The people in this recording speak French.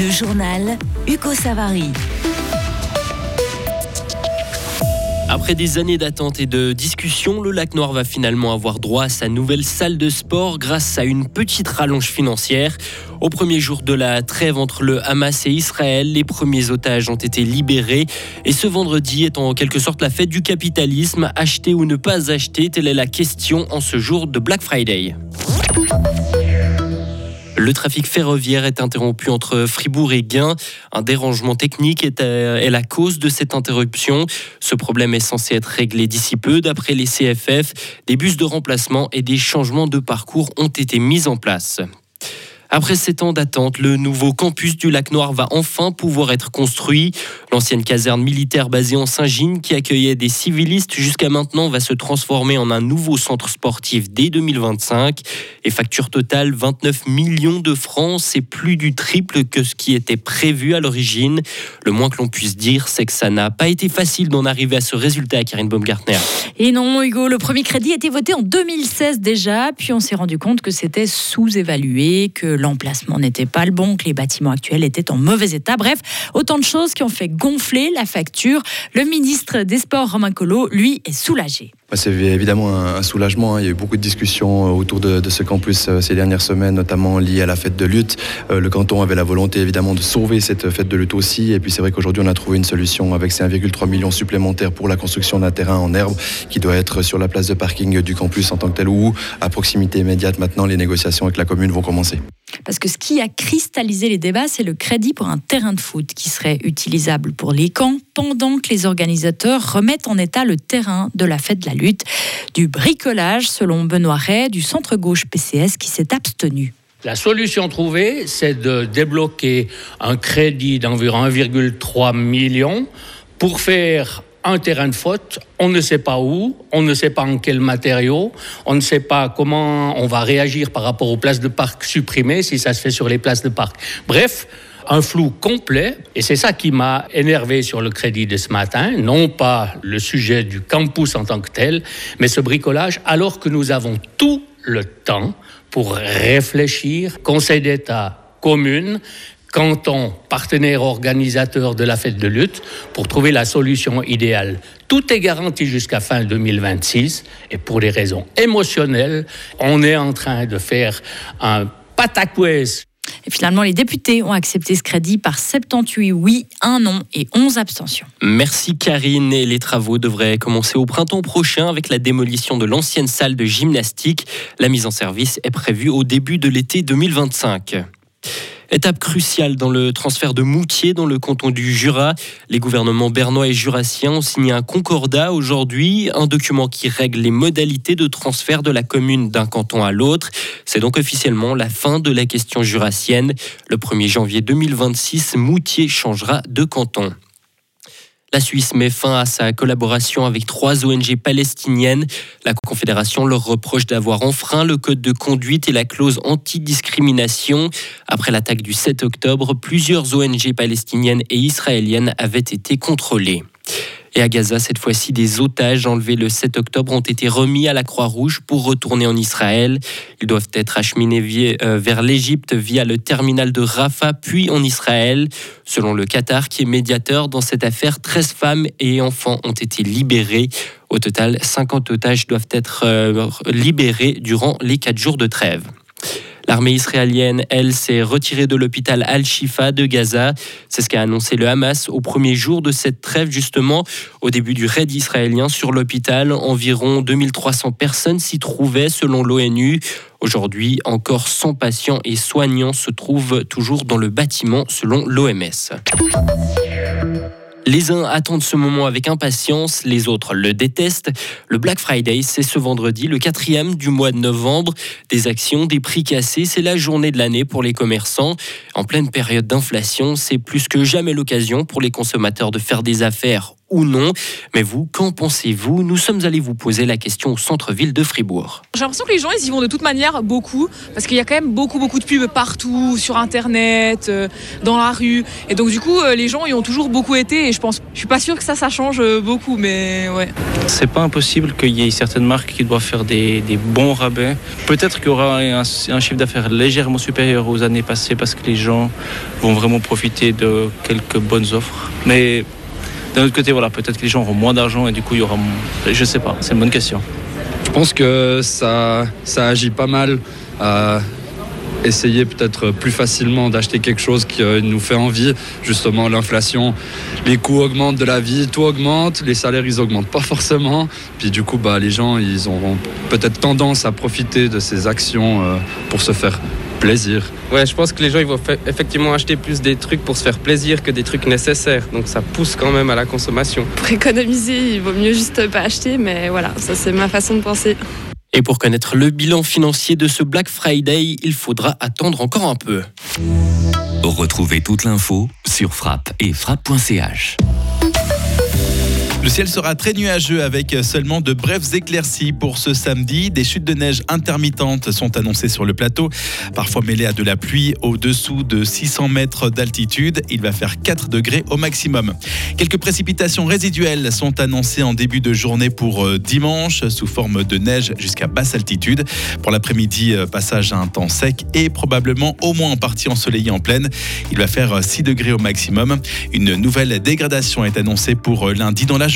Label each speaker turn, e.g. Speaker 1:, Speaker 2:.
Speaker 1: Le journal Hugo Savary.
Speaker 2: Après des années d'attente et de discussion, le Lac Noir va finalement avoir droit à sa nouvelle salle de sport grâce à une petite rallonge financière. Au premier jour de la trêve entre le Hamas et Israël, les premiers otages ont été libérés. Et ce vendredi est en quelque sorte la fête du capitalisme. Acheter ou ne pas acheter, telle est la question en ce jour de Black Friday. Le trafic ferroviaire est interrompu entre Fribourg et Gain. Un dérangement technique euh, est, la cause de cette interruption. Ce problème est censé être réglé d'ici peu. D'après les CFF, des bus de remplacement et des changements de parcours ont été mis en place. Après sept ans d'attente, le nouveau campus du Lac Noir va enfin pouvoir être construit. L'ancienne caserne militaire basée en Saint-Gine, qui accueillait des civilistes jusqu'à maintenant, va se transformer en un nouveau centre sportif dès 2025. Et facture totale 29 millions de francs, c'est plus du triple que ce qui était prévu à l'origine. Le moins que l'on puisse dire, c'est que ça n'a pas été facile d'en arriver à ce résultat, Karine Baumgartner.
Speaker 3: Et non, Hugo, le premier crédit a été voté en 2016 déjà, puis on s'est rendu compte que c'était sous-évalué, que l'emplacement n'était pas le bon, que les bâtiments actuels étaient en mauvais état. Bref, autant de choses qui ont fait gonfler la facture. Le ministre des Sports, Romain Collot, lui, est soulagé.
Speaker 4: C'est évidemment un, soulagement. Hein. Il y a eu beaucoup de discussions euh, autour de, ce campus euh, ces dernières semaines, notamment liées à la fête de lutte. Euh, le canton avait la volonté évidemment de sauver cette fête de lutte aussi. Et puis c'est vrai qu'aujourd'hui on a trouvé une solution avec ces 1,3 million supplémentaires pour la construction d'un terrain en herbe qui doit être sur la place de parking du campus en tant que tel ou à proximité immédiate. Maintenant, les négociations avec la commune vont commencer.
Speaker 3: Parce que ce qui a cristallisé les débats, c'est le crédit pour un terrain de foot qui serait utilisable pour les camps pendant que les organisateurs remettent en état le terrain de la fête de la lutte. Du bricolage, selon Benoît Ray, du centre-gauche PCS qui s'est abstenu.
Speaker 5: La solution trouvée, c'est de débloquer un crédit d'environ 1,3 million pour faire un terrain de faute, on ne sait pas où, on ne sait pas en quel matériau, on ne sait pas comment on va réagir par rapport aux places de parc supprimées si ça se fait sur les places de parc. Bref, un flou complet, et c'est ça qui m'a énervé sur le crédit de ce matin, non pas le sujet du campus en tant que tel, mais ce bricolage, alors que nous avons tout le temps pour réfléchir, Conseil d'État, commune, canton, partenaire organisateur de la fête de lutte, pour trouver la solution idéale. Tout est garanti jusqu'à fin 2026 et pour des raisons émotionnelles, on est en train de faire un patacouès
Speaker 3: finalement, les députés ont accepté ce crédit par 78 oui, 1 non et 11 abstentions.
Speaker 2: Merci Karine. Et les travaux devraient commencer au printemps prochain avec la démolition de l'ancienne salle de gymnastique. La mise en service est prévue au début de l'été 2025. Étape cruciale dans le transfert de Moutier dans le canton du Jura. Les gouvernements bernois et jurassiens ont signé un concordat aujourd'hui, un document qui règle les modalités de transfert de la commune d'un canton à l'autre. C'est donc officiellement la fin de la question jurassienne. Le 1er janvier 2026, Moutier changera de canton. La Suisse met fin à sa collaboration avec trois ONG palestiniennes. La Confédération leur reproche d'avoir enfreint le code de conduite et la clause anti-discrimination. Après l'attaque du 7 octobre, plusieurs ONG palestiniennes et israéliennes avaient été contrôlées. Et à Gaza, cette fois-ci, des otages enlevés le 7 octobre ont été remis à la Croix-Rouge pour retourner en Israël. Ils doivent être acheminés euh, vers l'Égypte via le terminal de Rafah, puis en Israël. Selon le Qatar, qui est médiateur dans cette affaire, 13 femmes et enfants ont été libérés. Au total, 50 otages doivent être euh, libérés durant les 4 jours de trêve. L'armée israélienne, elle, s'est retirée de l'hôpital Al-Shifa de Gaza. C'est ce qu'a annoncé le Hamas au premier jour de cette trêve, justement. Au début du raid israélien sur l'hôpital, environ 2300 personnes s'y trouvaient, selon l'ONU. Aujourd'hui, encore 100 patients et soignants se trouvent toujours dans le bâtiment, selon l'OMS. Les uns attendent ce moment avec impatience, les autres le détestent. Le Black Friday, c'est ce vendredi, le quatrième du mois de novembre. Des actions, des prix cassés, c'est la journée de l'année pour les commerçants. En pleine période d'inflation, c'est plus que jamais l'occasion pour les consommateurs de faire des affaires ou non. Mais vous, qu'en pensez-vous? Nous sommes allés vous poser la question au centre-ville de Fribourg.
Speaker 6: J'ai l'impression que les gens, ils y vont de toute manière beaucoup, parce qu'il y a quand même beaucoup, beaucoup de pubs partout, sur Internet, euh, dans la rue. Et donc, du coup, euh, les gens y ont toujours beaucoup été, et je pense, je suis pas sûre que ça, ça change euh, beaucoup, mais ouais.
Speaker 7: C'est pas impossible qu'il y ait certaines marques qui doivent faire des, des bons rabais. Peut-être qu'il y aura un, un chiffre d'affaires légèrement supérieur aux années passées, parce que les gens vont vraiment profiter de quelques bonnes offres. Mais d'un autre côté, voilà, peut-être que les gens auront moins d'argent et du coup, il y aura. Je sais pas, c'est une bonne question.
Speaker 8: Je pense que ça, ça agit pas mal à essayer peut-être plus facilement d'acheter quelque chose qui euh, nous fait envie. Justement, l'inflation, les coûts augmentent de la vie, tout augmente, les salaires ils augmentent pas forcément. Puis du coup, bah, les gens ils auront peut-être tendance à profiter de ces actions euh, pour se faire plaisir.
Speaker 9: Ouais, je pense que les gens ils vont effectivement acheter plus des trucs pour se faire plaisir que des trucs nécessaires. Donc ça pousse quand même à la consommation.
Speaker 10: Pour économiser, il vaut mieux juste pas acheter, mais voilà, ça c'est ma façon de penser.
Speaker 2: Et pour connaître le bilan financier de ce Black Friday, il faudra attendre encore un peu.
Speaker 1: Retrouvez toute l'info sur frappe et frappe.ch.
Speaker 11: Le ciel sera très nuageux avec seulement de brèves éclaircies pour ce samedi. Des chutes de neige intermittentes sont annoncées sur le plateau, parfois mêlées à de la pluie au-dessous de 600 mètres d'altitude. Il va faire 4 degrés au maximum. Quelques précipitations résiduelles sont annoncées en début de journée pour euh, dimanche sous forme de neige jusqu'à basse altitude. Pour l'après-midi, euh, passage à un temps sec et probablement au moins en partie ensoleillé en pleine. Il va faire 6 degrés au maximum. Une nouvelle dégradation est annoncée pour euh, lundi dans la